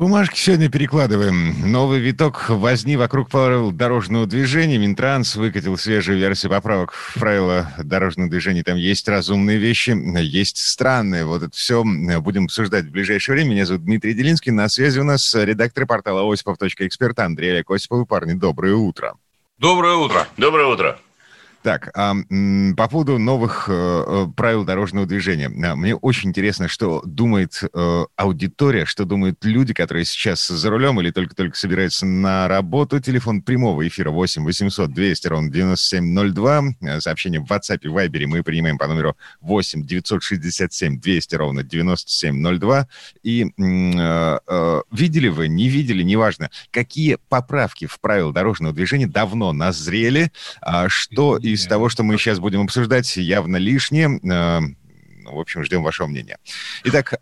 Бумажки сегодня перекладываем. Новый виток возни вокруг правил дорожного движения. Минтранс выкатил свежую версию поправок в правила дорожного движения. Там есть разумные вещи, есть странные. Вот это все будем обсуждать в ближайшее время. Меня зовут Дмитрий Делинский. На связи у нас редактор портала осипов.эксперт Андрей Олег Осипов. Парни, доброе утро. Доброе утро. Доброе утро. Так, а, по поводу новых э, э, правил дорожного движения. Мне очень интересно, что думает э, аудитория, что думают люди, которые сейчас за рулем или только-только собираются на работу. Телефон прямого эфира 8 800 200 ровно 9702. Э, Сообщение в WhatsApp и Viber мы принимаем по номеру 8 967 200 ровно 9702. И э, э, видели вы, не видели, неважно, какие поправки в правила дорожного движения давно назрели, а что из того, что мы сейчас будем обсуждать, явно лишнее. Э, ну, В общем, ждем вашего мнения. Итак,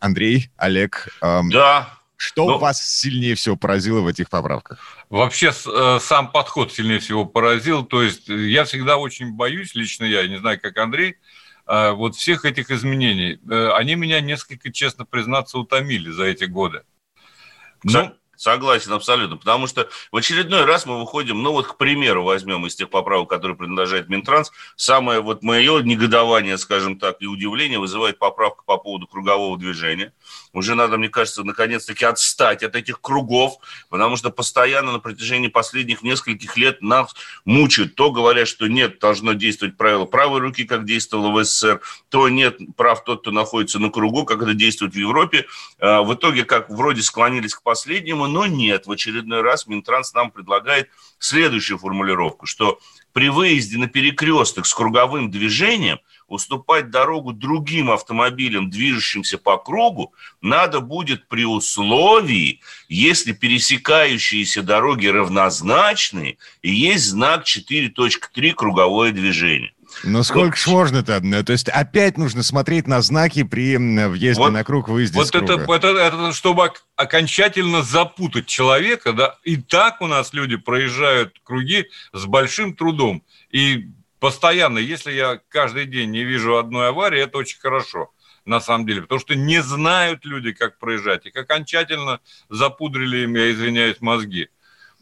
Андрей, Олег, Да. что Ну- вас сильнее всего поразило в этих поправках? Вообще э, сам подход сильнее всего поразил. То есть э, я всегда очень боюсь, лично я, не знаю, как Андрей, э, вот всех этих изменений. Они меня несколько, честно признаться, утомили за эти годы. Со- Ну, Согласен абсолютно, потому что в очередной раз мы выходим, ну вот, к примеру, возьмем из тех поправок, которые принадлежат Минтранс, самое вот мое негодование, скажем так, и удивление вызывает поправка по поводу кругового движения. Уже надо, мне кажется, наконец-таки отстать от этих кругов, потому что постоянно на протяжении последних нескольких лет нас мучают. То говорят, что нет, должно действовать правило правой руки, как действовало в СССР, то нет прав тот, кто находится на кругу, как это действует в Европе. А, В итоге, как вроде склонились к последнему, но нет. В очередной раз Минтранс нам предлагает следующую формулировку, что при выезде на перекресток с круговым движением уступать дорогу другим автомобилям, движущимся по кругу, надо будет при условии, если пересекающиеся дороги равнозначные и есть знак 4.3 круговое движение. Ну, сколько ж можно-то? Ну, То есть опять нужно смотреть на знаки при м, въезде Вот- на круг, выезде вот с круга. это, это, это чтобы ок- окончательно запутать человека, да, и так у нас люди проезжают круги с большим трудом. И постоянно, если я каждый день не вижу одной аварии, это очень хорошо на самом деле, потому что не знают люди, как проезжать. Их окончательно запудрили им, я извиняюсь, мозги.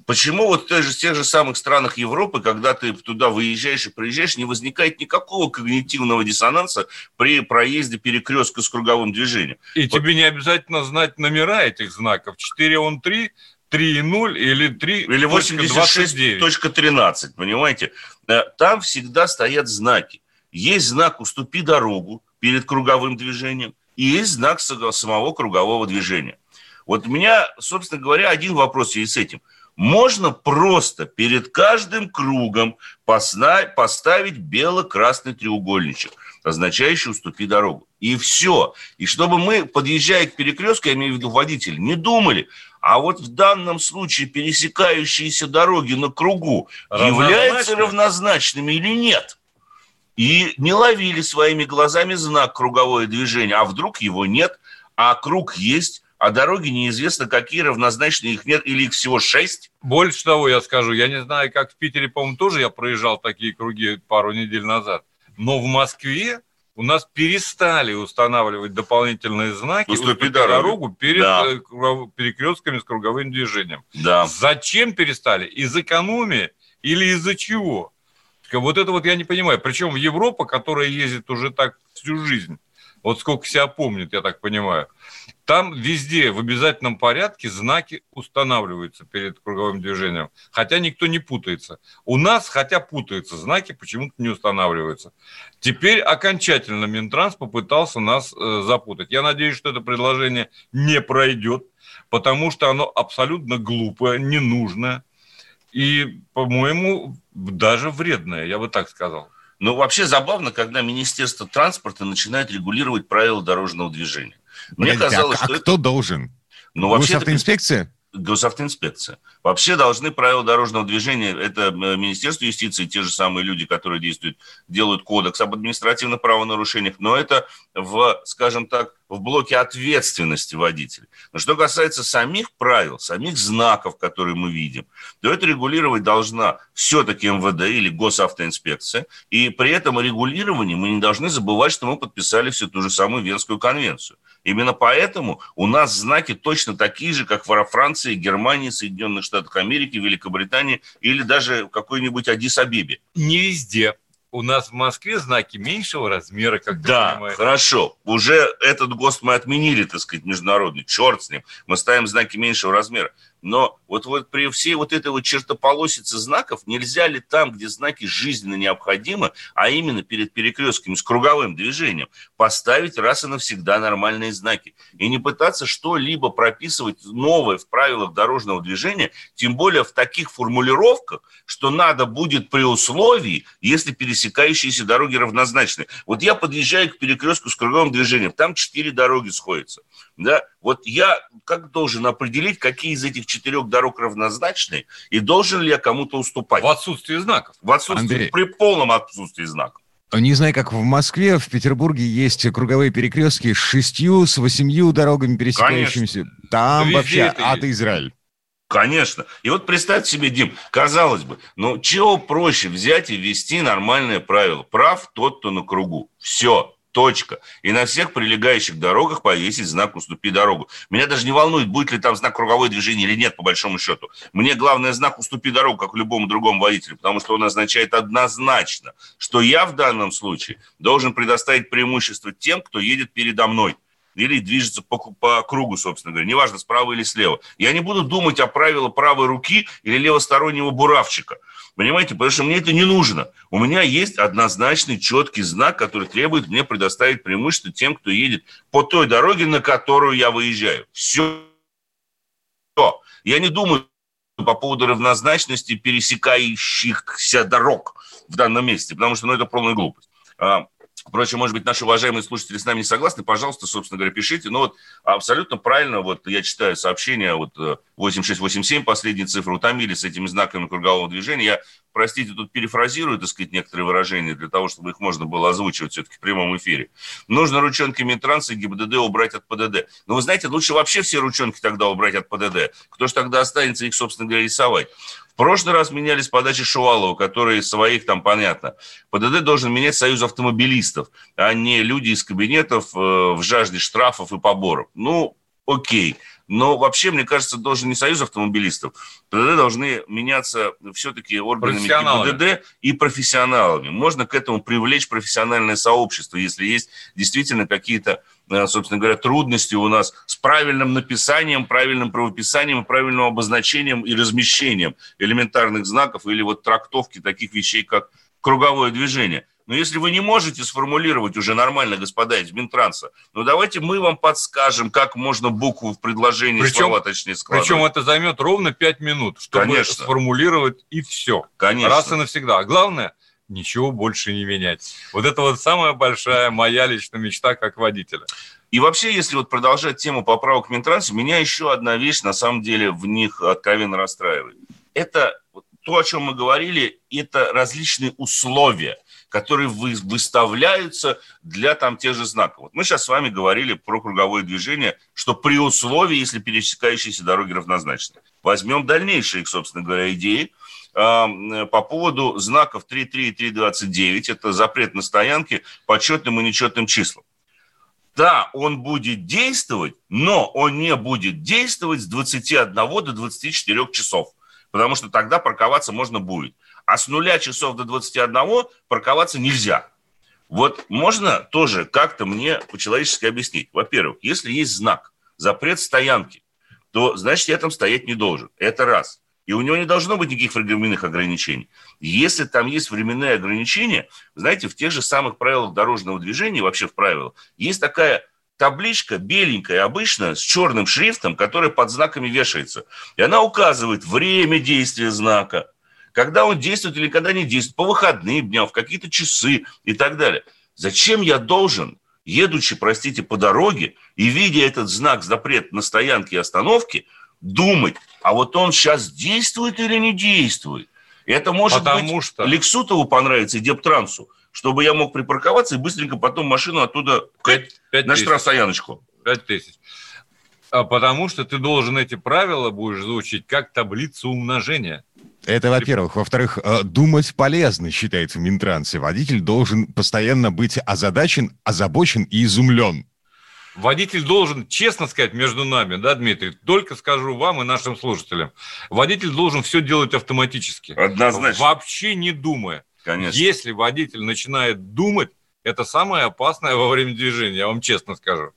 Почему вот в тех же, тех же самых странах Европы, когда ты туда выезжаешь и приезжаешь, не возникает никакого когнитивного диссонанса при проезде перекрестка с круговым движением? И Вот. тебе не обязательно знать номера этих знаков. 4 он 3, 3 0 или 3 Или 86.13, понимаете? Э, Там всегда стоят знаки. Есть знак «Уступи дорогу» перед круговым движением, и есть знак са- самого кругового движения. Вот у меня, собственно говоря, один вопрос есть с этим. Можно просто перед каждым кругом поставить бело-красный треугольничек, означающий «уступи дорогу». И все. И чтобы мы, подъезжая к перекрестку, я имею в виду водитель, не думали, а вот в данном случае пересекающиеся дороги на кругу являются Равнозначны? равнозначными или нет. И не ловили своими глазами знак круговое движение, а вдруг его нет, а круг есть, а дороги неизвестно какие, равнозначные их нет, или их всего шесть. Больше того, я скажу, я не знаю, как в Питере, по-моему, тоже я проезжал такие круги пару недель назад, но в Москве у нас перестали устанавливать дополнительные знаки «Уступи «Уступи дорогу». дорогу перед Да. э, перекрестками с круговым движением. Да. Зачем перестали? Из экономии или из-за чего? Вот это вот я не понимаю. Причем Европа, которая ездит уже так всю жизнь, вот сколько себя помнит, я так понимаю, там везде в обязательном порядке знаки устанавливаются перед круговым движением, хотя никто не путается. У нас, хотя путаются, знаки почему-то не устанавливаются. Теперь окончательно Минтранс попытался нас э, запутать. Я надеюсь, что это предложение не пройдет, потому что оно абсолютно глупое, ненужное и, по-моему, даже вредное, я бы так сказал. Ну, вообще забавно, когда Министерство транспорта начинает регулировать правила дорожного движения. Мне Погодите, а- казалось, а, что это... кто должен? Ну, вообще это Госавтоинспекция? Вообще должны правила дорожного движения, это э, Министерство юстиции, те же самые люди, которые действуют, делают кодекс об административных правонарушениях, но это в, скажем так, в блоке ответственности водителей. Но что касается самих правил, самих знаков, которые мы видим, то это регулировать должна все-таки МВД или госавтоинспекция. И при этом регулировании мы не должны забывать, что мы подписали всю ту же самую Венскую конвенцию. Именно поэтому у нас знаки точно такие же, как во Франции, Германии, Соединенных Штатах Америки, Великобритании или даже какой-нибудь Адис-Абебе. Не везде у нас в Москве знаки меньшего размера, как Да, понимаешь. хорошо. Уже этот ГОСТ мы отменили, так сказать, международный. Черт с ним. Мы ставим знаки меньшего размера. Но вот, вот при всей вот этой вот чертополосице знаков нельзя ли там, где знаки жизненно необходимы, а именно перед перекрестками с круговым движением, поставить раз и навсегда нормальные знаки и не пытаться что-либо прописывать новое в правилах дорожного движения, тем более в таких формулировках, что надо будет при условии, если пересекающиеся дороги равнозначны. Вот я подъезжаю к перекрестку с круговым движением, там четыре дороги сходятся. Да? Вот я как должен определить, какие из этих четырех дорог равнозначны, и должен ли я кому-то уступать? В отсутствии знаков. В отсутствии, Андрей. при полном отсутствии знаков. Не знаю, как в Москве, в Петербурге есть круговые перекрестки с шестью, с восемью дорогами пересекающимися. Конечно. Там Везде вообще ад Израиль. Конечно. И вот представьте себе, Дим, казалось бы, ну чего проще взять и ввести нормальное правило? Прав тот, кто на кругу. Все. Точка. И на всех прилегающих дорогах повесить знак «Уступи дорогу». Меня даже не волнует, будет ли там знак круговое движение или нет, по большому счету. Мне главное знак «Уступи дорогу», как любому другому водителю, потому что он означает однозначно, что я в данном случае должен предоставить преимущество тем, кто едет передо мной или движется по, по кругу, собственно говоря, неважно, справа или слева. Я не буду думать о правилах правой руки или левостороннего буравчика – Понимаете, потому что мне это не нужно. У меня есть однозначный четкий знак, который требует мне предоставить преимущество тем, кто едет по той дороге, на которую я выезжаю. Все. Я не думаю по поводу равнозначности пересекающихся дорог в данном месте, потому что ну, это полная глупость. А, Впрочем, может быть, наши уважаемые слушатели с нами не согласны, пожалуйста, собственно говоря, пишите. Но вот абсолютно правильно, вот я читаю сообщение, вот 8687, э, последние цифры утомили с этими знаками кругового движения. Я, простите, тут перефразирую, так сказать, некоторые выражения для того, чтобы их можно было озвучивать все-таки в прямом эфире. Нужно ручонки Минтранса и ГИБДД убрать от ПДД. Но вы знаете, лучше вообще все ручонки тогда убрать от ПДД. Кто же тогда останется их, собственно говоря, рисовать? В прошлый раз менялись подачи Шувалова, которые своих там, понятно. ПДД должен менять союз автомобилистов, а не люди из кабинетов э, в жажде штрафов и поборов. Ну, окей. Но вообще, мне кажется, должен не союз автомобилистов. ПДД должны меняться все-таки органами ГИБДД и профессионалами. Можно к этому привлечь профессиональное сообщество, если есть действительно какие-то собственно говоря, трудности у нас с правильным написанием, правильным правописанием, правильным обозначением и размещением элементарных знаков или вот трактовки таких вещей, как круговое движение. Но если вы не можете сформулировать уже нормально, господа из Минтранса, ну давайте мы вам подскажем, как можно букву в предложении причем, слова точнее складывать. Причем это займет ровно 5 минут, чтобы Конечно. сформулировать и все. Конечно. Раз и навсегда. А главное – ничего больше не менять. Вот это вот самая большая моя личная мечта как водителя. И вообще, если вот продолжать тему поправок Минтранса, меня еще одна вещь на самом деле в них откровенно расстраивает. Это то, о чем мы говорили, это различные условия, которые вы, выставляются для там тех же знаков. Вот мы сейчас с вами говорили про круговое движение, что при условии, если пересекающиеся дороги равнозначны. Возьмем дальнейшие, собственно говоря, идеи – по поводу знаков 3.3 и 3.29. Это запрет на стоянки по четным и нечетным числам. Да, он будет действовать, но он не будет действовать с 21 до 24 часов, потому что тогда парковаться можно будет. А с нуля часов до 21 парковаться нельзя. Вот можно тоже как-то мне по-человечески объяснить. Во-первых, если есть знак запрет стоянки, то значит я там стоять не должен. Это раз. И у него не должно быть никаких временных ограничений. Если там есть временные ограничения, знаете, в тех же самых правилах дорожного движения, вообще в правилах, есть такая табличка беленькая, обычно, с черным шрифтом, которая под знаками вешается. И она указывает время действия знака, когда он действует или когда не действует, по выходным дням, в какие-то часы и так далее. Зачем я должен, едучи, простите, по дороге и видя этот знак запрет на стоянке и остановке, думать, а вот он сейчас действует или не действует. Это может Потому быть что... Лексутову понравится и Дептрансу, чтобы я мог припарковаться и быстренько потом машину оттуда Пять- пять на тысяч. штрафстояночку. Пять тысяч. А потому что ты должен эти правила будешь звучить как таблицу умножения. Это, во-первых. Во-вторых, э, думать полезно, считается в Минтрансе. Водитель должен постоянно быть озадачен, озабочен и изумлен. Водитель должен, честно сказать, между нами, да, Дмитрий, только скажу вам и нашим слушателям, водитель должен все делать автоматически. Однозначно. Вообще не думая. Конечно. Если водитель начинает думать, это самое опасное во время движения, я вам честно скажу.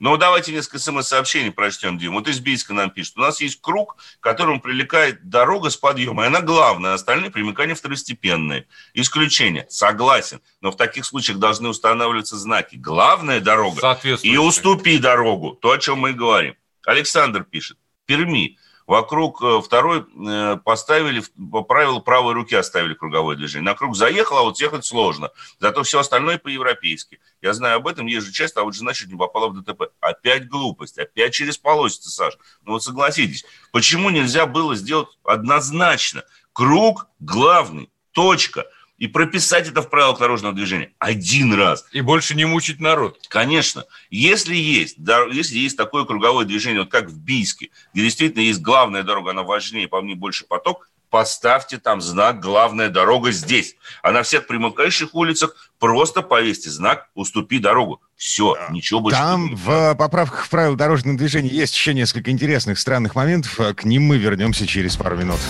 Ну, давайте несколько смс-сообщений прочтем, Дим. Вот из Бийска нам пишет. У нас есть круг, к которому прилегает дорога с подъемом. И она главная, а остальные примыкания второстепенные. Исключение. Согласен. Но в таких случаях должны устанавливаться знаки. Главная дорога и уступи дорогу. То, о чем мы и говорим. Александр пишет. Перми. Вокруг э, второй э, поставили, по правилу правой руки оставили круговое движение. На круг заехал, а вот съехать сложно. Зато все остальное по-европейски. Я знаю об этом, езжу часто, а вот жена чуть не попала в ДТП. Опять глупость, опять через полосица, Саш. Ну вот согласитесь, почему нельзя было сделать однозначно? Круг главный, точка. И прописать это в правилах дорожного движения один раз. И больше не мучить народ. Конечно, если есть, да, если есть такое круговое движение, вот как в Бийске, где действительно есть главная дорога, она важнее, по мне больше поток, поставьте там знак «Главная дорога здесь». А на всех примыкающих улицах просто повесьте знак «Уступи дорогу». Все, ничего больше Там не в поправках в правила дорожного движения есть еще несколько интересных, странных моментов. Э, К ним мы вернемся через пару минут.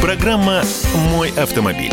Программа «Мой автомобиль».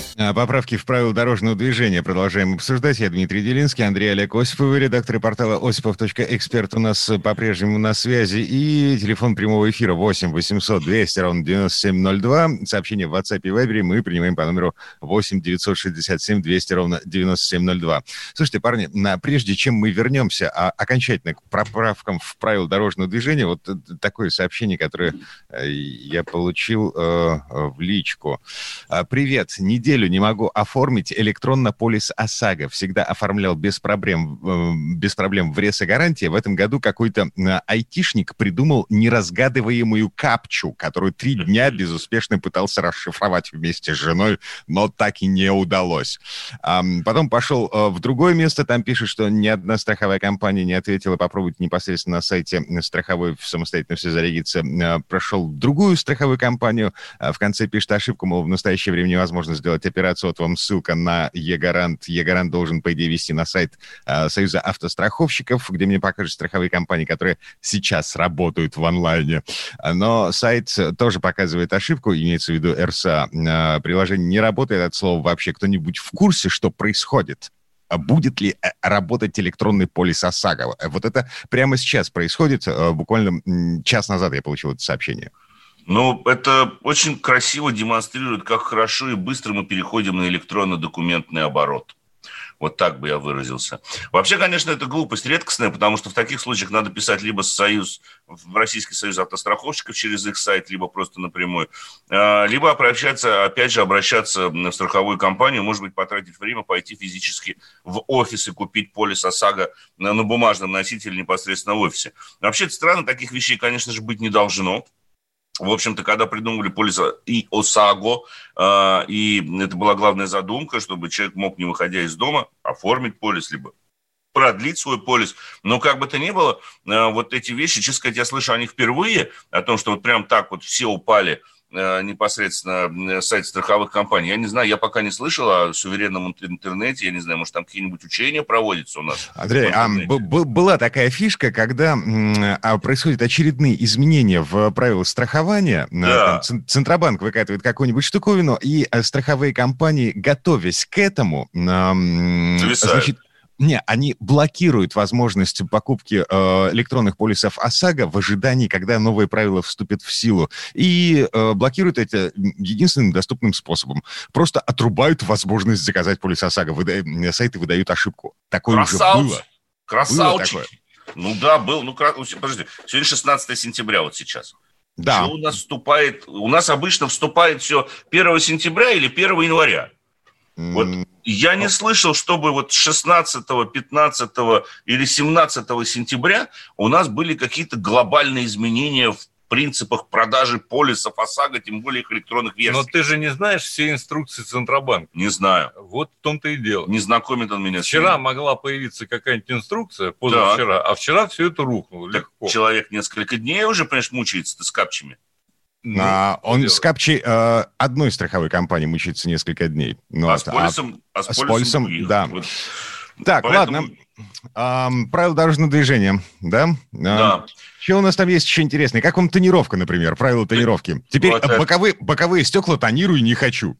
А, Поправки в правила дорожного движения продолжаем обсуждать. Я Дмитрий Делинский, Андрей Олег Осипов, редактор портала осипов.эксперт у нас э, по-прежнему на связи. И телефон прямого эфира 8 800 200 ровно 9702. Сообщение в WhatsApp и Viber мы принимаем по номеру 8 967 200 ровно 9702. Слушайте, парни, на, прежде чем мы вернемся а, окончательно к поправкам в правила дорожного движения, вот э, такое сообщение, которое э, я получил э, э, в личку. А, Привет, неделю не могу оформить электронно-полис ОСАГО. Всегда оформлял без проблем, э, без проблем в РЕС и гарантия. В этом году какой-то э, айтишник придумал неразгадываемую капчу, которую три дня безуспешно пытался расшифровать вместе с женой, но так и не удалось. Потом пошел э, в другое место, там пишет, что ни одна страховая компания не ответила, попробовать непосредственно на сайте страховой самостоятельно все зарегиться. Э, Прошел в другую страховую компанию, в конце пишет ошибку, мол, в настоящее время невозможно сделать операцию, вот вам ссылка на Е-Гарант. Е-Гарант должен, по идее, вести на сайт э, Союза автостраховщиков, где мне покажут страховые компании, которые сейчас работают в онлайне. Но сайт тоже показывает ошибку, имеется в виду РСА. Э, Приложение не работает от слова вообще. Кто-нибудь в курсе, что происходит? А Будет ли э, работать электронный полис ОСАГО? Э, Вот это прямо сейчас происходит. Э, Буквально час назад я получил это сообщение. Ну, это очень красиво демонстрирует, как хорошо и быстро мы переходим на электронно-документный оборот. Вот так бы я выразился. Вообще, конечно, это глупость редкостная, потому что в таких случаях надо писать либо союз, в Российский союз автостраховщиков через их сайт, либо просто напрямую, а, либо обращаться, опять же, обращаться в страховую компанию, может быть, потратить время, пойти физически в офис и купить полис ОСАГО на, на бумажном носителе непосредственно в офисе. Вообще, странно, таких вещей, конечно же, быть не должно. В общем-то, когда придумывали полис и ОСАГО, э, и это была главная задумка, чтобы человек мог, не выходя из дома, оформить полис, либо продлить свой полис. Но как бы то ни было, э, вот эти вещи, честно сказать, я слышу о них впервые, о том, что вот прям так вот все упали непосредственно на сайт страховых компаний. Я не знаю, я пока не слышал о суверенном интер- интернете, я не знаю, может, там какие-нибудь учения проводятся у нас. Андрей, а была такая фишка, когда а, происходят очередные изменения в правилах страхования. а, Да. там Цен- Центробанк выкатывает какую-нибудь штуковину, и а, страховые компании, готовясь к этому, Зависают. значит, Не, они блокируют возможность покупки э, электронных полисов ОСАГО в ожидании, когда новые правила вступят в силу. И э, блокируют это единственным доступным способом. Просто отрубают возможность заказать полис ОСАГО. Выда... Сайты выдают ошибку. Такое Красавцы. уже было. Красавчики. Было такое. Ну да, был. Ну, кра- подожди, сегодня 16 сентября вот сейчас. Да. Что у нас вступает? У нас обычно вступает все 1 сентября или 1 января. Вот я не слышал, чтобы вот 16, 15 или 17 сентября у нас были какие-то глобальные изменения в принципах продажи полисов ОСАГО, тем более их электронных версий. Но ты же не знаешь все инструкции Центробанка. Не знаю. Вот в том-то и дело. Не знакомит он меня с Вчера ним. могла появиться какая-нибудь инструкция, позавчера, а вчера все это рухнуло Так легко. человек несколько дней уже, понимаешь, мучается с капчами. Ну, а, он с капчей э, одной страховой компании мучается несколько дней. Ну, а вот, с полисом, а, с полисом, других. да. Вот. Так, Поэтому- ладно. Ам, правила дорожного движения, да? Ам, Да. Что у нас там есть еще интересное? Как вам тонировка, например, правила тонировки? Теперь Вот боковые, боковые стекла тонирую не хочу.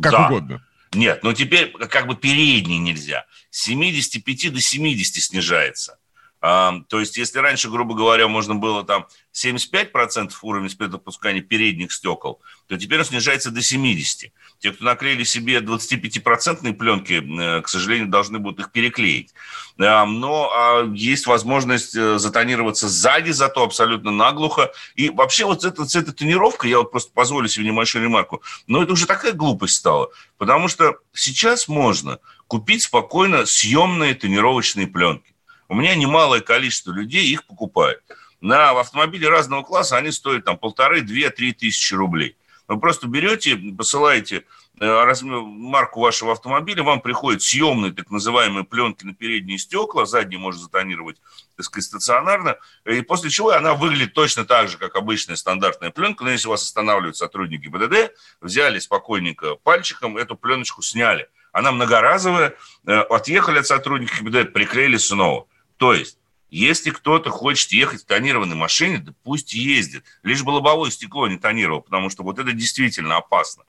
Как Да. угодно. Нет, но теперь как бы передний нельзя. С 75 до 70 снижается. То есть, если раньше, грубо говоря, можно было там 75% уровня спецдопускания передних стекол, то теперь он снижается до 70. Те, кто наклеили себе 25% пленки, э, к сожалению, должны будут их переклеить. Но а, есть возможность э, затонироваться сзади, зато абсолютно наглухо. И вообще вот эта, с этой тонировкой, я вот просто позволю себе небольшую ремарку, но это уже такая глупость стала. Потому что сейчас можно купить спокойно съемные тонировочные пленки. У меня немалое количество людей их покупает. На автомобиле разного класса они стоят там полторы, две, три тысячи рублей. Вы просто берете, посылаете э, размер, марку вашего автомобиля, вам приходят съемные так называемые пленки на передние стекла, задние можно затонировать, так сказать, стационарно, и после чего она выглядит точно так же, как обычная стандартная пленка, но если вас останавливают сотрудники БДД, взяли спокойненько пальчиком, эту пленочку сняли. Она многоразовая, э, отъехали от сотрудников ГИБДД, приклеили снова. То есть, если кто-то хочет ехать в тонированной машине, да пусть ездит. Лишь бы лобовое стекло не тонировал, потому что вот это действительно опасно.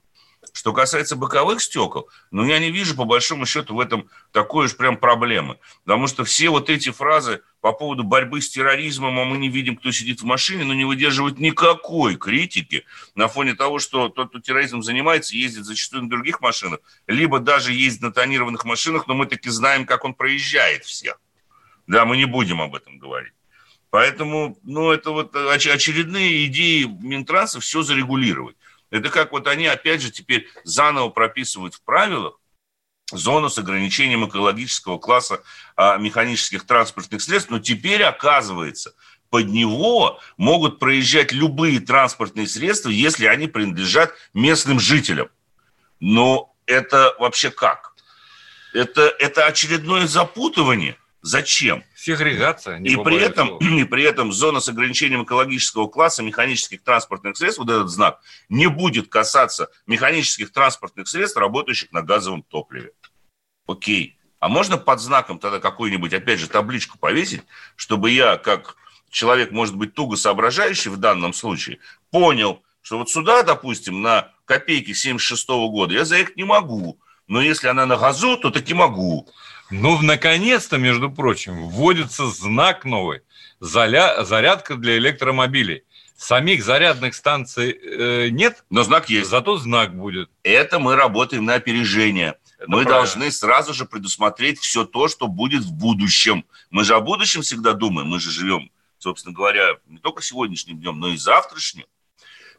Что касается боковых стекол, ну, я не вижу, по большому счету, в этом такой уж прям проблемы. Потому что все вот эти фразы по поводу борьбы с терроризмом, а мы не видим, кто сидит в машине, но не выдерживают никакой критики на фоне того, что тот, кто терроризмом занимается, ездит зачастую на других машинах, либо даже ездит на тонированных машинах, но мы таки знаем, как он проезжает всех. Да, мы не будем об этом говорить. Поэтому, ну, это вот оч- очередные идеи Минтранса все зарегулировать. Это как вот они, опять же, теперь заново прописывают в правилах зону с ограничением экологического класса а, механических транспортных средств, но теперь оказывается, под него могут проезжать любые транспортные средства, если они принадлежат местным жителям. Но это вообще как? Это, это очередное запутывание. Зачем? Сегрегация. не И при, этом, слова. и при этом зона с ограничением экологического класса механических транспортных средств, вот этот знак, не будет касаться механических транспортных средств, работающих на газовом топливе. Окей. А можно под знаком тогда какую-нибудь, опять же, табличку повесить, чтобы я, как человек, может быть, туго соображающий в данном случае, понял, что вот сюда, допустим, на копейки 76 года я заехать не могу. Но если она на газу, то таки могу. Ну, наконец-то, между прочим, вводится знак новый. Заля- Зарядка для электромобилей. Самих зарядных станций э, нет, Но знак есть. зато знак будет. Это мы работаем на опережение. Это мы правильно. должны сразу же предусмотреть все то, что будет в будущем. Мы же о будущем всегда думаем. Мы же живем, собственно говоря, не только сегодняшним днем, но и завтрашним.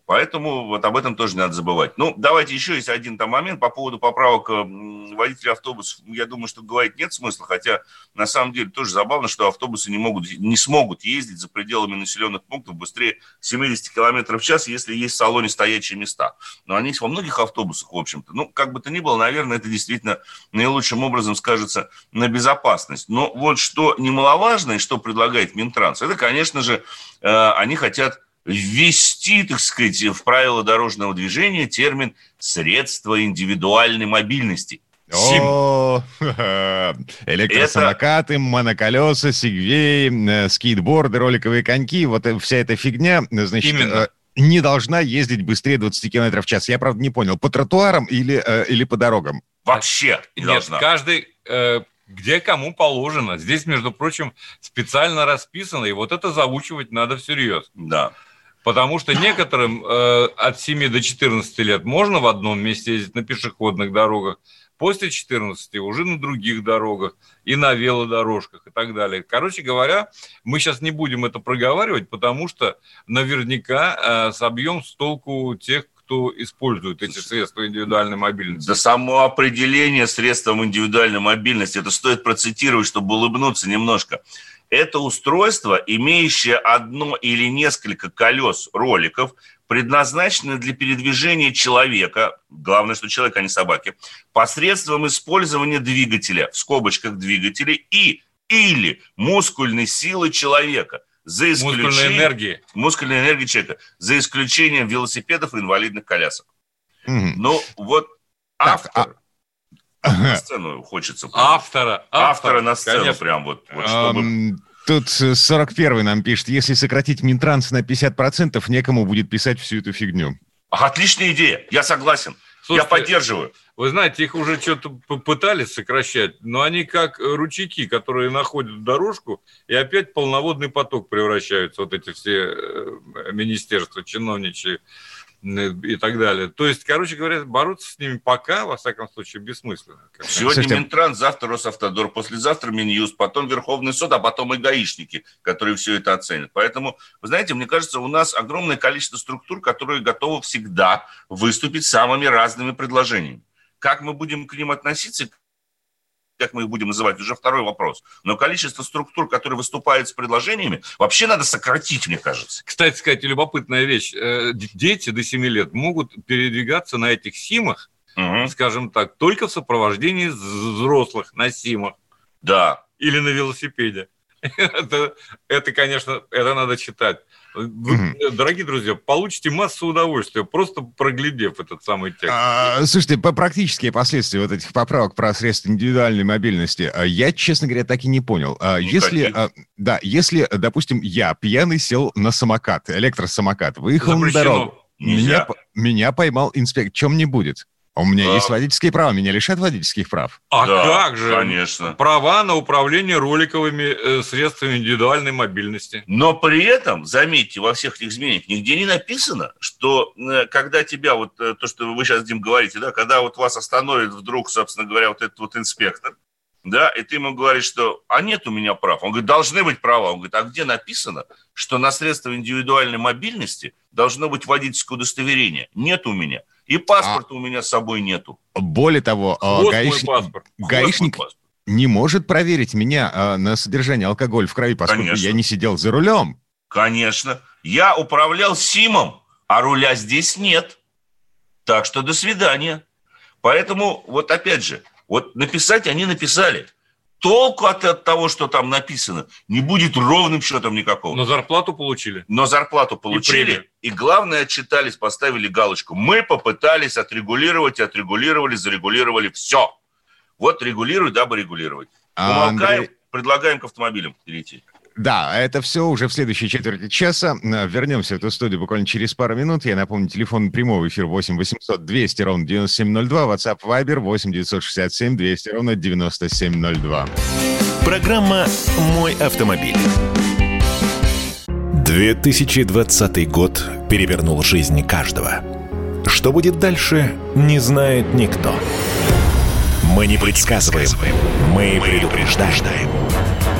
Поэтому вот об этом тоже надо забывать. Ну, давайте еще есть один там момент по поводу поправок м, водителей автобусов. Я думаю, что говорить нет смысла, хотя на самом деле тоже забавно, что автобусы не, могут, не смогут ездить за пределами населенных пунктов быстрее 70 км в час, если есть в салоне стоячие места. Но они есть во многих автобусах, в общем-то. Ну, как бы то ни было, наверное, это действительно наилучшим образом скажется на безопасность. Но вот что немаловажно и что предлагает Минтранс, это, конечно же, э, они хотят ввести, так сказать, в правила дорожного движения термин «средства индивидуальной мобильности». СИМ. О, электросамокаты, моноколеса, сегвеи, э, скейтборды, роликовые коньки, вот э, вся эта фигня, э, значит, Именно. не должна ездить быстрее 20 км в час. Я, правда, не понял, по тротуарам или, э, или по дорогам? Вообще не Нет, должна. каждый, э, где кому положено. Здесь, между прочим, специально расписано, и вот это заучивать надо всерьез. Да. Потому что некоторым э, от 7 до 14 лет можно в одном месте ездить на пешеходных дорогах, после 14 уже на других дорогах и на велодорожках и так далее. Короче говоря, мы сейчас не будем это проговаривать, потому что наверняка э, собьем с толку тех, кто использует эти средства индивидуальной мобильности. За само определение средством индивидуальной мобильности, это стоит процитировать, чтобы улыбнуться немножко. Это устройство, имеющее одно или несколько колес роликов, предназначены для передвижения человека, главное, что человек, а не собаки, посредством использования двигателя, в скобочках двигателя, и или мускульной силы человека, за исключением... Мускульной энергии. Мускульной энергии человека, за исключением велосипедов и инвалидных колясок. Мгм. Ну, вот Так, На сцену хочется. Автора. Автора на сцену конечно. прям вот, вот чтобы... Тут э, 41-й нам пишет, если сократить Минтранс на 50%, некому будет писать всю эту фигню. Отличная идея, я согласен. я Слушайте, поддерживаю. Вы знаете, их уже что-то пытались сокращать, но они как э, ручейки, которые находят дорожку, и опять полноводный поток превращаются, вот эти все э, министерства, чиновничьи э, и так далее. То есть, короче говоря, бороться с ними пока, во всяком случае, бессмысленно. Сегодня Слушайте, Минтранс, завтра Росавтодор, послезавтра Минюст, потом Верховный суд, а потом и гаишники, которые все это оценят. Поэтому, вы знаете, мне кажется, у нас огромное количество структур, которые готовы всегда выступить с самыми разными предложениями. Как мы будем к ним относиться, как мы их будем называть, уже второй вопрос. Но количество структур, которые выступают с предложениями, вообще надо сократить, мне кажется. Кстати сказать, любопытная вещь. Э, Дети до 7 лет могут передвигаться на этих симах, Мгм. скажем так, только в сопровождении взрослых на симах Да. или на велосипеде. Это, это, конечно, это надо читать. Вы, Мгм. дорогие друзья, получите массу удовольствия, просто проглядев этот самый текст. А, слушайте, по практические последствия вот этих поправок про средства индивидуальной мобильности, а, я, честно говоря, так и не понял. А, Если, Никаких. а, да, если, допустим, я пьяный сел на самокат, электросамокат, выехал на Запрещено. дорогу, меня, Нельзя. меня поймал инспектор. Чем мне будет? У меня Да. есть водительские права, меня лишат водительских прав. А Да, как же? Конечно. Права на управление роликовыми э, средствами индивидуальной мобильности. Но при этом, заметьте, во всех этих изменениях нигде не написано, что э, когда тебя, вот э, то, что вы сейчас, Дим, говорите, да, когда вот вас остановит вдруг, собственно говоря, вот этот вот инспектор, да, и ты ему говоришь, что, а нет у меня прав. Он говорит, должны быть права. Он говорит, а где написано, что на средства индивидуальной мобильности должно быть водительское удостоверение? Нет у меня. И паспорта у меня с собой нету. Более того, а, мой гаиш- паспорт. гаишник Вот мой паспорт. не может проверить меня а, на содержание алкоголя в крови, поскольку Конечно. я не сидел за рулем. Конечно. Я управлял Симом, а руля здесь нет. Так что до свидания. Поэтому, вот опять же, вот написать они написали. Толку от, от того, что там написано, не будет ровным счетом никакого. Но зарплату получили. Но зарплату получили, премию. и, главное, отчитались, поставили галочку. Мы попытались отрегулировать, отрегулировали, зарегулировали все. Вот регулируй, дабы регулировать. А, Умолкаем, Андрей- предлагаем к автомобилям перейти. Да, это все уже в следующей четверти часа. А, Вернемся в эту студию буквально через пару минут. Я напомню, телефон прямого эфира 8 800 200 ровно 9702, WhatsApp Viber 8 967 200 ровно 9702. Программа «Мой автомобиль». 2020 год перевернул жизни каждого. Что будет дальше, не знает никто. Мы не предсказываем, мы предупреждаем.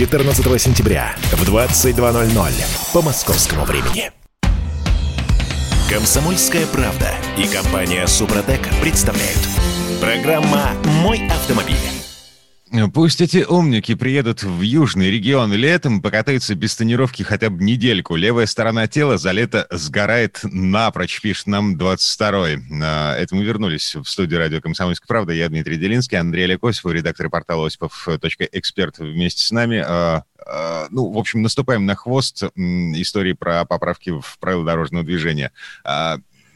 С 14 сентября в 22.00 по московскому времени. Комсомольская правда и компания Супротек представляют. Программа «Мой автомобиль». Пусть эти умники приедут в южный регион летом, покатаются без тонировки хотя бы недельку. Левая сторона тела за лето сгорает напрочь, пишет нам 22-й. А, это мы вернулись в студию радио «Комсомольская правда». Я Дмитрий Делинский, Андрей Олег Осипов, редактор портала осипов.эксперт вместе с нами. А, а, ну, в общем, наступаем на хвост истории про поправки в правила дорожного движения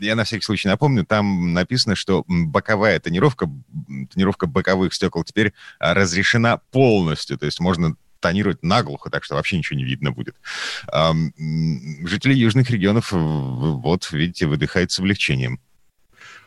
я на всякий случай напомню, там написано, что боковая тонировка, тонировка боковых стекол теперь а, разрешена полностью, то есть можно тонировать наглухо, так что вообще ничего не видно будет. Жители южных регионов, вот, видите, выдыхают с облегчением.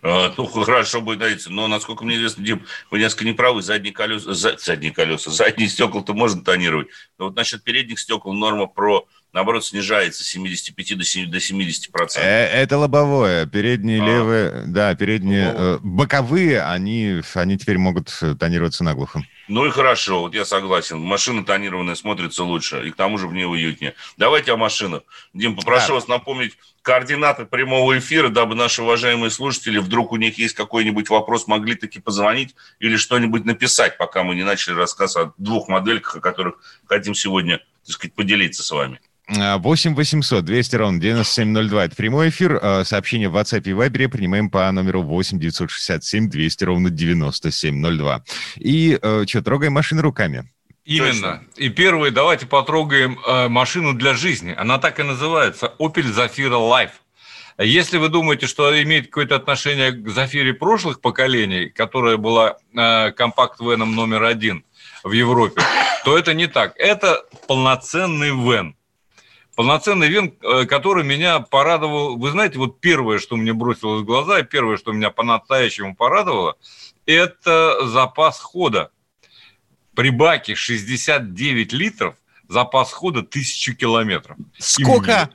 А, ну, хорошо будет давиться. Но, насколько мне известно, Дим, вы несколько неправы. Задние колеса, задние колеса, задние стекла-то можно тонировать. Но вот насчет передних стекол норма про наоборот, снижается с 75 до 70 процентов. Э, это лобовое. Передние, а. левые, да, передние, э, боковые, они, они теперь могут тонироваться наглухо. Ну и хорошо, вот я согласен. Машина тонированная смотрится лучше, и к тому же в ней уютнее. Давайте о машинах. Дим, попрошу да. вас напомнить координаты прямого эфира, дабы наши уважаемые слушатели, вдруг у них есть какой-нибудь вопрос, могли таки позвонить или что-нибудь написать, пока мы не начали рассказ о двух модельках, о которых хотим сегодня, так сказать, поделиться с вами. 8 800 200 ровно 9702. Это прямой эфир. А, сообщение в WhatsApp и Viber принимаем по номеру 8 967 200 ровно 9702. И э, что, трогаем машины руками? Именно. Точно. И первое, давайте потрогаем э, машину для жизни. Она так и называется. Opel Zafira Life. Если вы думаете, что имеет какое-то отношение к Зафире прошлых поколений, которая была э, компакт-веном номер один в Европе, то это не так. Это полноценный вен полноценный вен, э, который меня порадовал. Вы знаете, вот первое, что мне бросилось в глаза, и первое, что меня по-настоящему порадовало, это запас хода. При баке 69 литров запас хода 1000 километров. Сколько?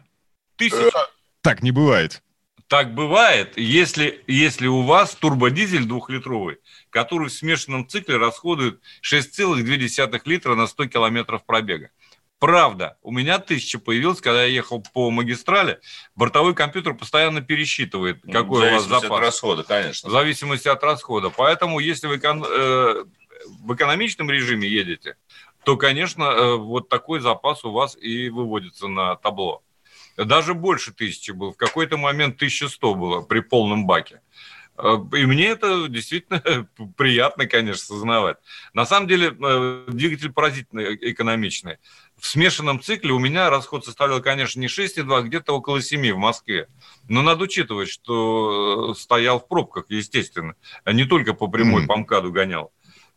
Тысяча. Так не бывает. Так бывает, если, если у вас турбодизель двухлитровый, который в смешанном цикле расходует 6,2 литра на 100 километров пробега. Правда, у меня тысяча появилась, когда я ехал по магистрали. Бортовой компьютер постоянно пересчитывает, ну, какой у вас запас. В зависимости от расхода, конечно. В зависимости от расхода. Поэтому, если вы э, в экономичном режиме едете, то, конечно, э, вот такой запас у вас и выводится на табло. Даже больше тысячи было. В какой-то момент 1100 было при полном баке. Э, и мне это действительно приятно, конечно, сознавать. На самом деле э, двигатель поразительно экономичный в смешанном цикле у меня расход составлял, конечно, не 6,2, а где-то около 7 в Москве. Но надо учитывать, что стоял в пробках, естественно, а не только по прямой mm. по МКАДу гонял.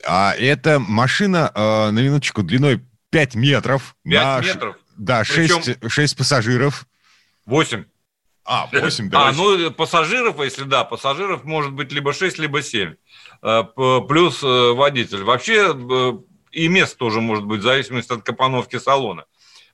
А это машина, э, на минуточку, длиной 5 метров. 5 на... метров? Да, Причем... 6, 6 пассажиров. 8. А, 8, да. А, ну, пассажиров, если да, пассажиров может быть либо 6, либо 7. Э, плюс э, водитель. Вообще э, и мест тоже может быть, в зависимости от компоновки салона.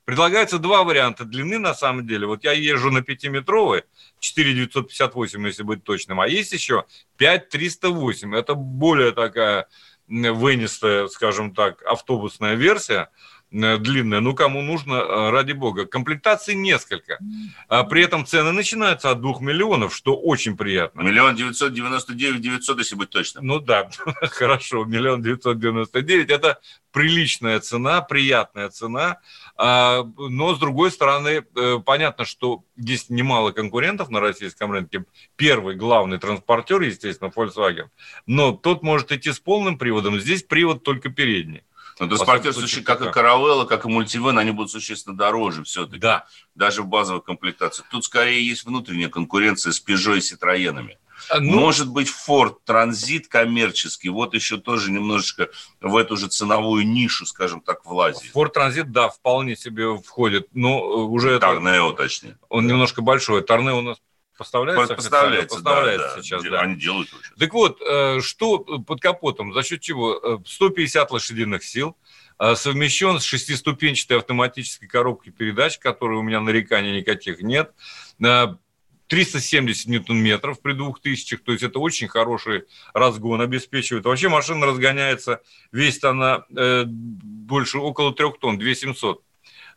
Предлагается два варианта длины, на самом деле. Вот я езжу на 5-метровой, 4,958, если быть точным, а есть еще 5,308. Это более такая вынестая, скажем так, автобусная версия – длинная, ну кому нужно, э, ради бога. Комплектаций несколько. А при этом цены начинаются от двух миллионов, что очень приятно. Миллион девятьсот девяносто девять девятьсот, если быть точным. Ну да, хорошо, миллион девятьсот девяносто девять. Это приличная цена, приятная цена. А, но, с другой стороны, э, понятно, что есть немало конкурентов на российском рынке. Первый главный транспортер, естественно, Volkswagen. Но тот может идти с полным приводом. Здесь привод только передний. Но транспортер, случае, как и Каравелла, как и Мультивен, они будут существенно дороже все-таки. Да. Даже в базовой комплектации. Тут скорее есть внутренняя конкуренция с Peugeot и Citroёnами. А, ну, Может быть, Ford Transit коммерческий, вот еще тоже немножечко в эту же ценовую нишу, скажем так, влазит. Ford Transit, да, вполне себе входит, но э, уже... Торнео, это, точнее. Он немножко большой. Торнео у нас Поставляется? Поставляется, поставляется да, сейчас, да. Они делают сейчас. Так вот, э, что под капотом, за счет чего? 150 э, лошадиных сил, э, совмещен с шестиступенчатой автоматической коробкой передач, которой у меня нареканий никаких нет, 370 ньютон-метров при 2000, то есть это очень хороший разгон обеспечивает. Вообще машина разгоняется, весит она больше, около 3 тонн, 2700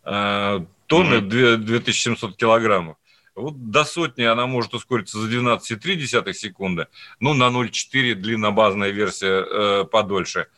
тонны, mm-hmm. 2700 килограммов. Вот до сотни она может ускориться за 12,3 секунды, ну, на 0,4 длиннобазная версия э, подольше.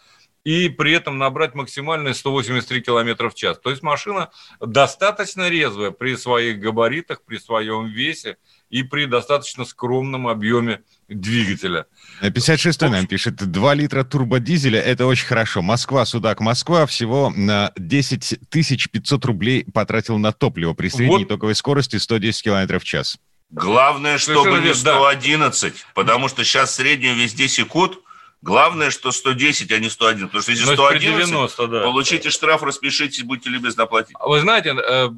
И при этом набрать максимальные 183 км в час. То есть машина достаточно резвая при своих габаритах, при своем весе и при достаточно скромном объеме двигателя. 56-й нам пишет, 2 литра турбодизеля, это очень хорошо. Москва, Судак, Москва всего на 10 500 рублей потратил на топливо при средней вот. токовой скорости 110 км в час. Главное, чтобы не 111, да. потому что сейчас среднее везде секут. Главное, что 110, а не 101. Потому что если 111, 90, да. получите штраф, распишитесь, будьте любезны оплатить. Вы знаете, э,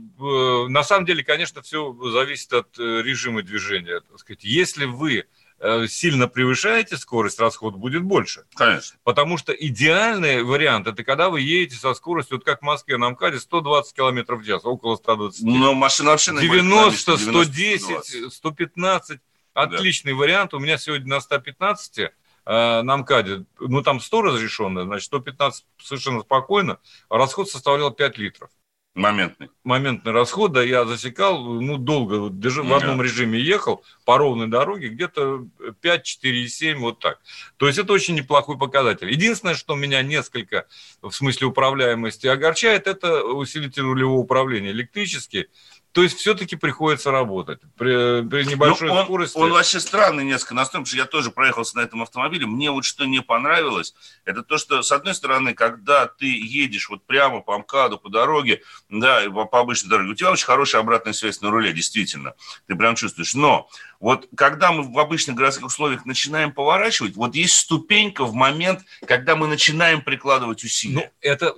на самом деле, конечно, все зависит от э, режима движения. Так сказать. Если вы Э, сильно превышаете скорость, расход будет больше. Конечно. Потому что идеальный вариант – это когда вы едете со скоростью, вот как в Москве на МКАДе, 120 км в час, около 120. Но машина вообще 90, 110, 120. 115. Отличный да. вариант. У меня сегодня на 115 э, на МКАДе, ну там 100 разрешенное, значит 115 совершенно спокойно, а расход составлял 5 литров. Моментный. Моментный расход, да, я засекал, ну, долго, даже в одном режиме ехал по ровной дороге, где-то 5, 4, 7, вот так. То есть это очень неплохой показатель. Единственное, что меня несколько в смысле управляемости огорчает, это усилитель рулевого управления электрический. То есть все-таки приходится работать при, при небольшой ну, он, скорости. Он вообще странный несколько настроен, потому что я тоже проехался на этом автомобиле. Мне вот что не понравилось, это то, что, с одной стороны, когда ты едешь вот прямо по МКАДу, по дороге, да, по, по обычной дороге, у тебя очень хорошая обратная связь на руле, действительно. Ты прям чувствуешь. Но вот когда мы в обычных городских условиях начинаем поворачивать, вот есть ступенька в момент, когда мы начинаем прикладывать усилия. Ну, это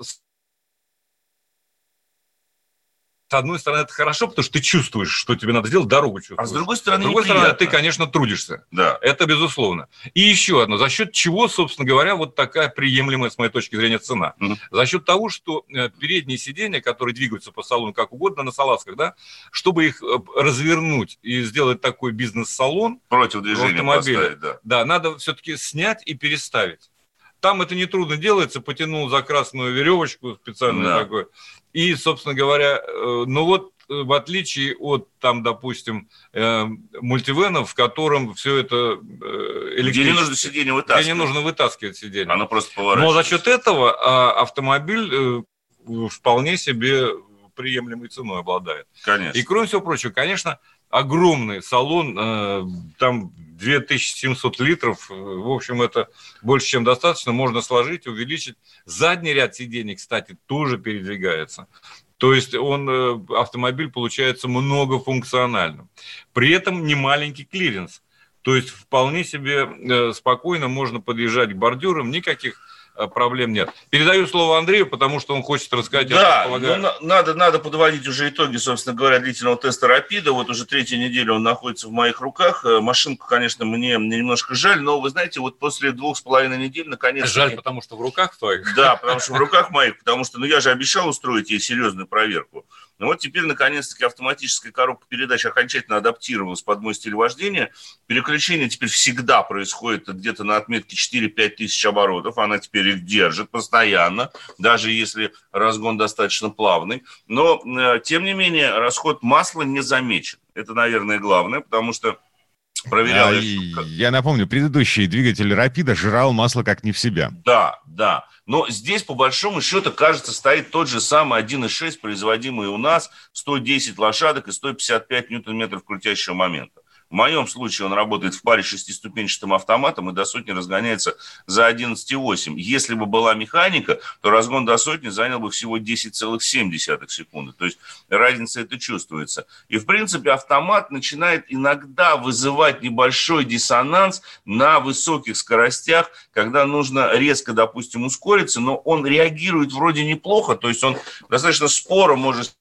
с одной стороны, это хорошо, потому что ты чувствуешь, что тебе надо сделать, дорогу чувствуешь. А с другой стороны, с другой стороны ты, конечно, трудишься. Да. Это безусловно. И еще одно, за счет чего, собственно говоря, вот такая приемлемая, с моей точки зрения, цена. Mm-hmm. За счет того, что э, передние сиденья, которые двигаются по салону как угодно на салазках, да, чтобы их э, развернуть и сделать такой бизнес-салон против движения автомобиля, да. да, надо все-таки снять и переставить. Там это нетрудно делается, потянул за красную веревочку специальную да. такую. И, собственно говоря, э, ну вот э, в отличие от, там, допустим, э, мультивенов, в котором все это электрическое. Где не нужно сиденье вытаскивать. Где не нужно вытаскивать сиденье. Оно просто поворачивается. Но за счет этого а, автомобиль вполне себе приемлемой ценой обладает. Конечно. И кроме всего прочего, конечно, огромный салон, там 2700 литров, в общем, это больше, чем достаточно, можно сложить, увеличить. Задний ряд сидений, кстати, тоже передвигается. То есть он, э, автомобиль получается многофункциональным. При этом не маленький клиренс. То есть вполне себе э, спокойно можно подъезжать к бордюрам, никаких Э, проблем нет. Передаю слово Андрею, потому что он хочет рассказать. Да, ну, надо, надо подводить уже итоги, собственно говоря, длительного теста Рапида. Вот уже третья неделя он находится в моих руках. Э, машинку, конечно, мне, мне немножко жаль, но вы знаете, вот после двух с половиной недель, наконец... Жаль, потому что в руках твоих? Да, потому что в руках моих, потому что, ну, я же обещал устроить ей серьезную проверку. Ну вот теперь, наконец-таки, автоматическая коробка передач окончательно адаптировалась под мой стиль вождения. Переключение теперь всегда происходит где-то на отметке 4-5 тысяч оборотов. Она теперь их держит постоянно, даже если разгон достаточно плавный. Но, э, тем не менее, расход масла не замечен. Это, наверное, главное, потому что проверял. А, я напомню, предыдущий двигатель Рапида жрал масло как не в себя. Да, да. Но здесь, по большому счету, кажется, стоит тот же самый 1.6, производимый у нас, 110 лошадок и 155 ньютон-метров крутящего момента. В моем случае он работает в паре шестиступенчатым автоматом и до сотни разгоняется за 11,8. Если бы была механика, то разгон до сотни занял бы всего 10,7 секунды. То есть разница это чувствуется. И, в принципе, автомат начинает иногда вызывать небольшой диссонанс на высоких скоростях, когда нужно резко, допустим, ускориться, но он реагирует вроде неплохо, то есть он достаточно споро может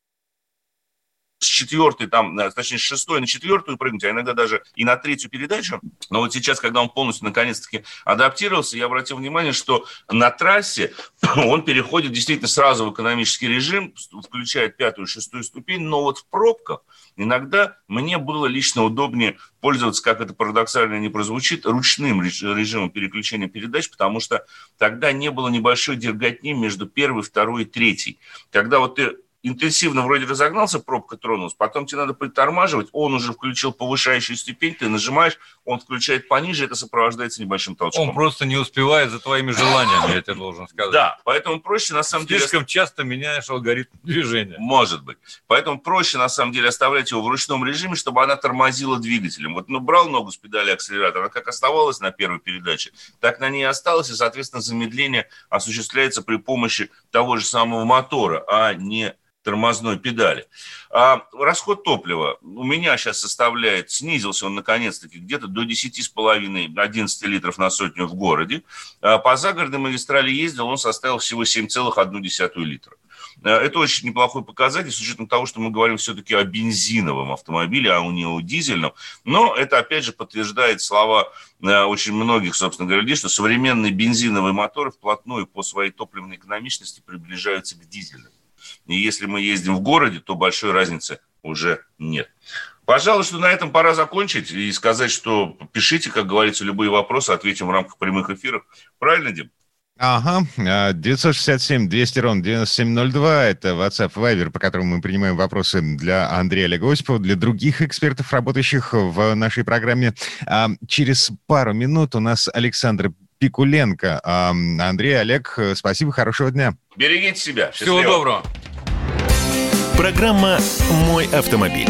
с четвертой, там, э, точнее, с шестой на четвертую прыгнуть, а иногда даже и на третью передачу. Но вот сейчас, когда он полностью, наконец-таки, адаптировался, я обратил внимание, что на трассе он переходит действительно сразу в экономический режим, включает пятую, шестую ступень, но вот в пробках иногда мне было лично удобнее пользоваться, как это парадоксально не прозвучит, ручным режимом переключения передач, потому что тогда не было небольшой дерготни между первой, второй и третьей. Когда вот ты интенсивно вроде разогнался, пробка тронулась, потом тебе надо притормаживать, он уже включил повышающую степень, ты нажимаешь, он включает пониже, это сопровождается небольшим толчком. Он просто не успевает за твоими желаниями, я тебе должен сказать. Да, поэтому проще на самом деле... Слишком часто меняешь алгоритм движения. Может быть. Поэтому проще на самом деле оставлять его в ручном режиме, чтобы она тормозила двигателем. Вот ну, брал ногу с педали акселератора, она как оставалась на первой передаче, так на ней осталась, и, соответственно, замедление осуществляется при помощи того же самого мотора, а не тормозной педали. А расход топлива у меня сейчас составляет, снизился он наконец-таки где-то до 10,5-11 литров на сотню в городе. А по загородной магистрали ездил, он составил всего 7,1 литра. А, это очень неплохой показатель, с учетом того, что мы говорим все-таки о бензиновом автомобиле, а не о дизельном. Но это, опять же, подтверждает слова а, очень многих, собственно говоря, людей, что современные бензиновые моторы вплотную по своей топливной экономичности приближаются к дизельным. И если мы ездим в городе, то большой разницы уже нет. Пожалуй, что на этом пора закончить и сказать, что пишите, как говорится, любые вопросы, ответим в рамках прямых эфиров. Правильно, Дим? Ага, 967-200 ровно 9702, это WhatsApp Viber, по которому мы принимаем вопросы для Андрея Олега Осипова, для других экспертов, работающих в нашей программе. А через пару минут у нас Александр Пикуленко. Андрей, Олег, спасибо, хорошего дня. Берегите себя. Счастливо. Всего доброго. Программа «Мой автомобиль».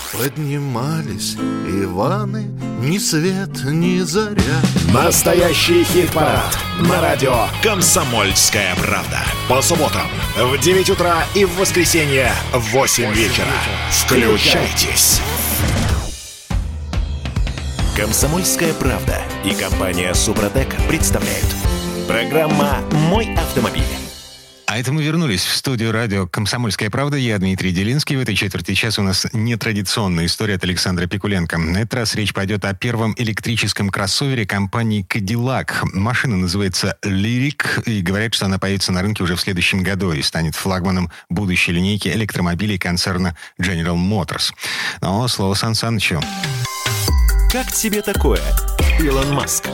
Поднимались Иваны, ни свет, ни заря. Настоящий хит-парад на радио «Комсомольская правда». По субботам в 9 утра и в воскресенье в 8 вечера. Включайтесь. «Комсомольская правда» и компания «Супротек» представляют. Программа «Мой автомобиль». А это мы вернулись в студию радио «Комсомольская правда». Я Дмитрий Делинский. В этой четверти часа у нас нетрадиционная история от Александра Пикуленко. На этот раз речь пойдет о первом электрическом кроссовере компании Cadillac. Машина называется Lyric, и говорят, что она появится на рынке уже в следующем году и станет флагманом будущей линейки электромобилей концерна General Motors. Но слово Сан Санычу. Как тебе такое, Илон Маск?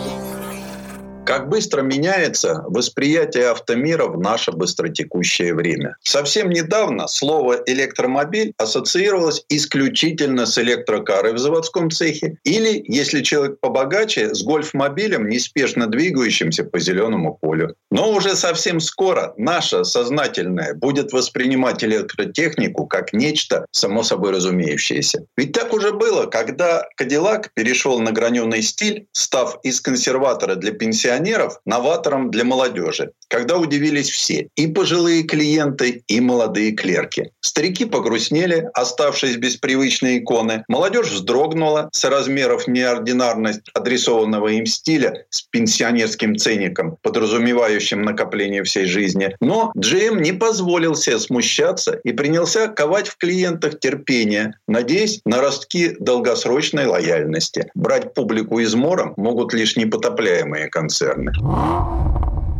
Как быстро меняется восприятие автомира в наше быстротекущее время. Совсем недавно слово «электромобиль» ассоциировалось исключительно с электрокарой в заводском цехе или, если человек побогаче, с гольфмобилем, неспешно двигающимся по зеленому полю. Но уже совсем скоро наше сознательное будет воспринимать электротехнику как нечто само собой разумеющееся. Ведь так уже было, когда Кадиллак перешел на граненый стиль, став из консерватора для пенсионеров пенсионеров новатором для молодежи, когда удивились все, и пожилые клиенты, и молодые клерки. Старики погрустнели, оставшись без привычной иконы. Молодежь вздрогнула с размеров неординарность адресованного им стиля с пенсионерским ценником, подразумевающим накопление всей жизни. Но Джейм не позволил себе смущаться и принялся ковать в клиентах терпение, надеясь на ростки долгосрочной лояльности. Брать публику измором могут лишь непотопляемые концерты концерны.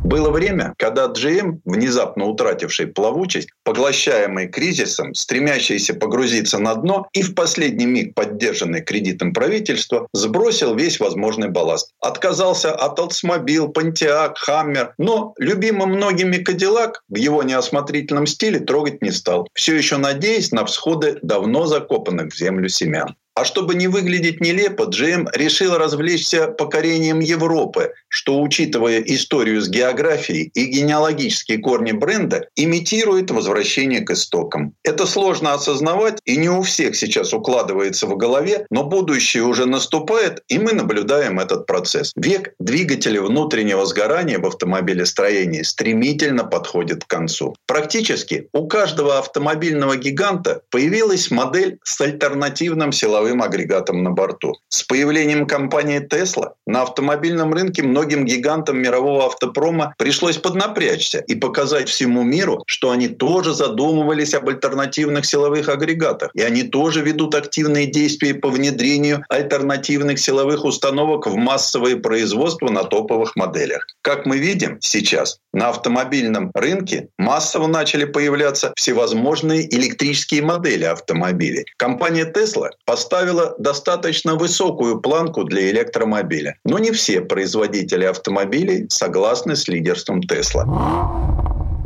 Было время, когда GM, внезапно утративший плавучесть, поглощаемый кризисом, стремящийся погрузиться на дно и в последний миг поддержанный кредитом правительства, сбросил весь возможный балласт. Отказался от Oldsmobile, Pontiac, Hammer, но любимым многими Кадиллак в его неосмотрительном стиле трогать не стал, все еще надеясь на всходы давно закопанных в землю семян. А чтобы не выглядеть нелепо, GM решил развлечься покорением Европы, что, учитывая историю с географией и генеалогические корни бренда, имитирует возвращение к истокам. Это сложно осознавать, и не у всех сейчас укладывается в голове, но будущее уже наступает, и мы наблюдаем этот процесс. Век двигателя внутреннего сгорания в автомобилестроении стремительно подходит к концу. Практически у каждого автомобильного гиганта появилась модель с альтернативным силовым силовым агрегатом на борту. С появлением компании Tesla на автомобильном рынке многим гигантам мирового автопрома пришлось поднапрячься и показать всему миру, что они тоже задумывались об альтернативных силовых агрегатах. И они тоже ведут активные действия по внедрению альтернативных силовых установок в массовое производство на топовых моделях. Как мы видим сейчас, на автомобильном рынке массово начали появляться всевозможные электрические модели автомобилей. Компания Tesla поставила достаточно высокую планку для электромобиля. Но не все производители автомобилей согласны с лидерством Tesla.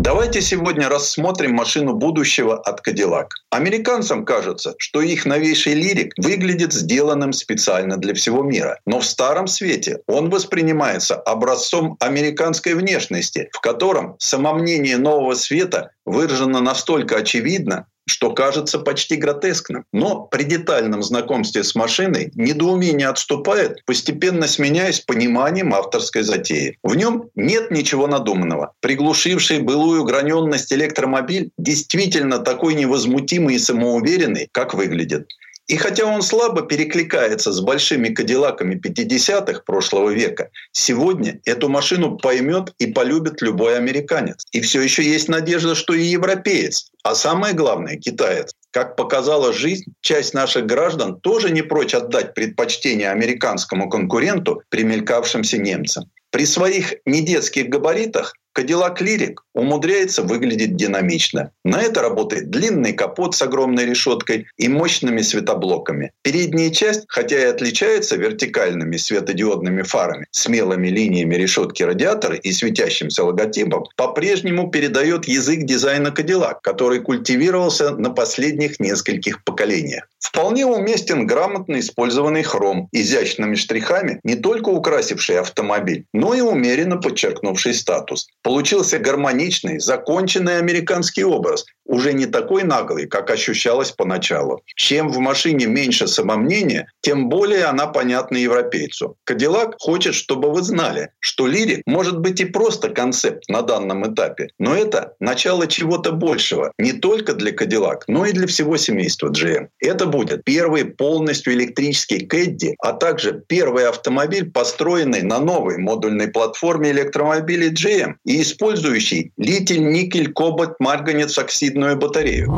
Давайте сегодня рассмотрим машину будущего от Cadillac. Американцам кажется, что их новейший лирик выглядит сделанным специально для всего мира. Но в старом свете он воспринимается образцом американской внешности, в котором самомнение нового света выражено настолько очевидно, что кажется почти гротескным. Но при детальном знакомстве с машиной недоумение отступает, постепенно сменяясь пониманием авторской затеи. В нем нет ничего надуманного. Приглушивший былую граненность электромобиль действительно такой невозмутимый и самоуверенный, как выглядит. И хотя он слабо перекликается с большими кадиллаками 50-х прошлого века, сегодня эту машину поймет и полюбит любой американец. И все еще есть надежда, что и европеец, а самое главное, китаец. Как показала жизнь, часть наших граждан тоже не прочь отдать предпочтение американскому конкуренту, примелькавшимся немцам. При своих недетских габаритах Кадиллак Лирик умудряется выглядеть динамично. На это работает длинный капот с огромной решеткой и мощными светоблоками. Передняя часть, хотя и отличается вертикальными светодиодными фарами, смелыми линиями решетки радиатора и светящимся логотипом, по-прежнему передает язык дизайна Кадиллак, который культивировался на последних нескольких поколениях. Вполне уместен грамотно использованный хром, изящными штрихами, не только украсивший автомобиль, но и умеренно подчеркнувший статус. Получился гармоничный, законченный американский образ, уже не такой наглый, как ощущалось поначалу. Чем в машине меньше самомнения, тем более она понятна европейцу. Кадиллак хочет, чтобы вы знали, что лирик может быть и просто концепт на данном этапе, но это начало чего-то большего, не только для Кадиллак, но и для всего семейства GM. Это будет первый полностью электрический Кэдди, а также первый автомобиль, построенный на новой модульной платформе электромобилей GM и использующий литий, никель, кобальт, марганец, оксидный литийную батарею.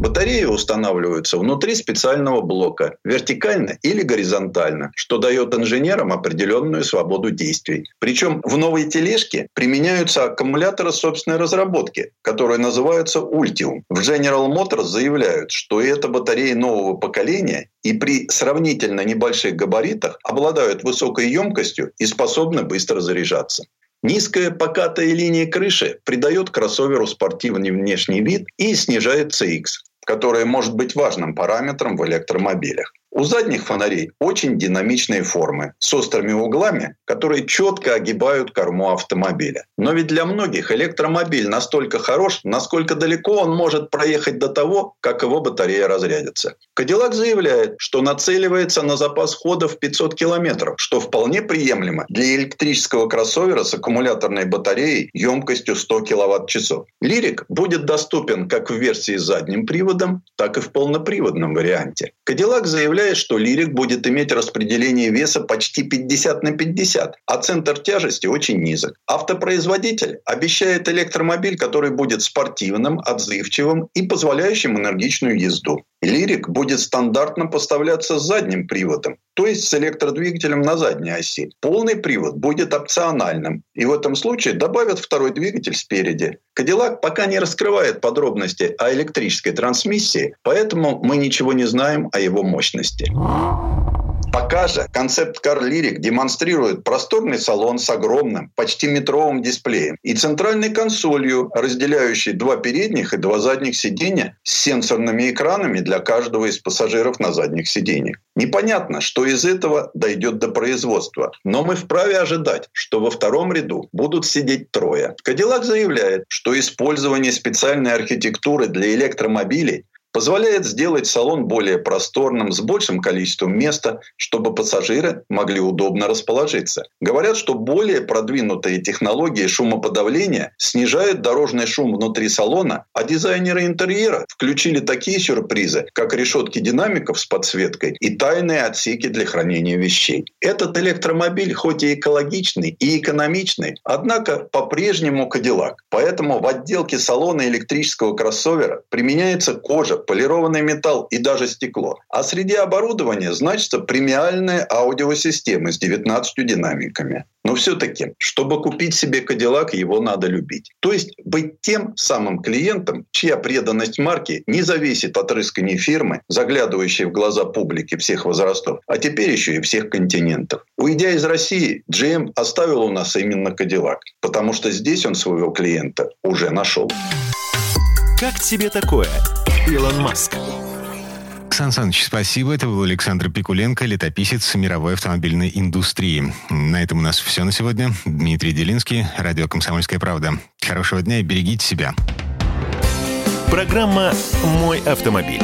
Батареи устанавливаются внутри специального блока, вертикально или горизонтально, что дает инженерам определенную свободу действий. Причем в новой тележке применяются аккумуляторы собственной разработки, которые называются Ultium. В General Motors заявляют, что это батареи нового поколения и при сравнительно небольших габаритах обладают высокой емкостью и способны быстро заряжаться. Низкая покатая линия крыши придает кроссоверу спортивный внешний вид и снижает CX, которое может быть важным параметром в электромобилях. У задних фонарей очень динамичные формы с острыми углами, которые четко огибают корму автомобиля. Но ведь для многих электромобиль настолько хорош, насколько далеко он может проехать до того, как его батарея разрядится. Кадиллак заявляет, что нацеливается на запас хода в 500 километров, что вполне приемлемо для электрического кроссовера с аккумуляторной батареей емкостью 100 киловатт-часов. Лирик будет доступен как в версии с задним приводом, так и в полноприводном варианте. Кадиллак заявляет, заявляет, что лирик будет иметь распределение веса почти 50 на 50, а центр тяжести очень низок. Автопроизводитель обещает электромобиль, который будет спортивным, отзывчивым и позволяющим энергичную езду. Лирик будет стандартно поставляться с задним приводом, то есть с электродвигателем на задней оси. Полный привод будет опциональным, и в этом случае добавят второй двигатель спереди. Кадиллак пока не раскрывает подробности о электрической трансмиссии, поэтому мы ничего не знаем о его мощности. Пока же концепт Car Lyric демонстрирует просторный салон с огромным, почти метровым дисплеем и центральной консолью, разделяющей два передних и два задних сиденья с сенсорными экранами для каждого из пассажиров на задних сиденьях. Непонятно, что из этого дойдет до производства, но мы вправе ожидать, что во втором ряду будут сидеть трое. Кадиллак заявляет, что использование специальной архитектуры для электромобилей позволяет сделать салон более просторным, с большим количеством места, чтобы пассажиры могли удобно расположиться. Говорят, что более продвинутые технологии шумоподавления снижают дорожный шум внутри салона, а дизайнеры интерьера включили такие сюрпризы, как решетки динамиков с подсветкой и тайные отсеки для хранения вещей. Этот электромобиль хоть и экологичный и экономичный, однако по-прежнему Кадиллак. Поэтому в отделке салона электрического кроссовера применяется кожа, полированный металл и даже стекло. А среди оборудования значится премиальная аудиосистема с 19 динамиками. Но все-таки, чтобы купить себе Кадиллак, его надо любить. То есть быть тем самым клиентом, чья преданность марке не зависит от рысканий фирмы, заглядывающей в глаза публики всех возрастов, а теперь еще и всех континентов. Уйдя из России, GM оставил у нас именно Кадиллак, потому что здесь он своего клиента уже нашел. Как тебе такое, Илон Маск? Сан Саныч, спасибо. Это был Александр Пикуленко, летописец мировой автомобильной индустрии. На этом у нас все на сегодня. Дмитрий Делинский, радио «Комсомольская правда». Хорошего дня и берегите себя. Программа «Мой автомобиль».